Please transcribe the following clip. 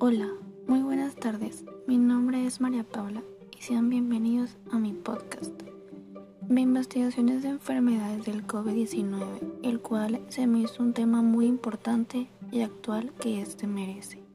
Hola, muy buenas tardes. Mi nombre es María Paula y sean bienvenidos a mi podcast de investigaciones de enfermedades del COVID-19, el cual se me hizo un tema muy importante y actual que este merece.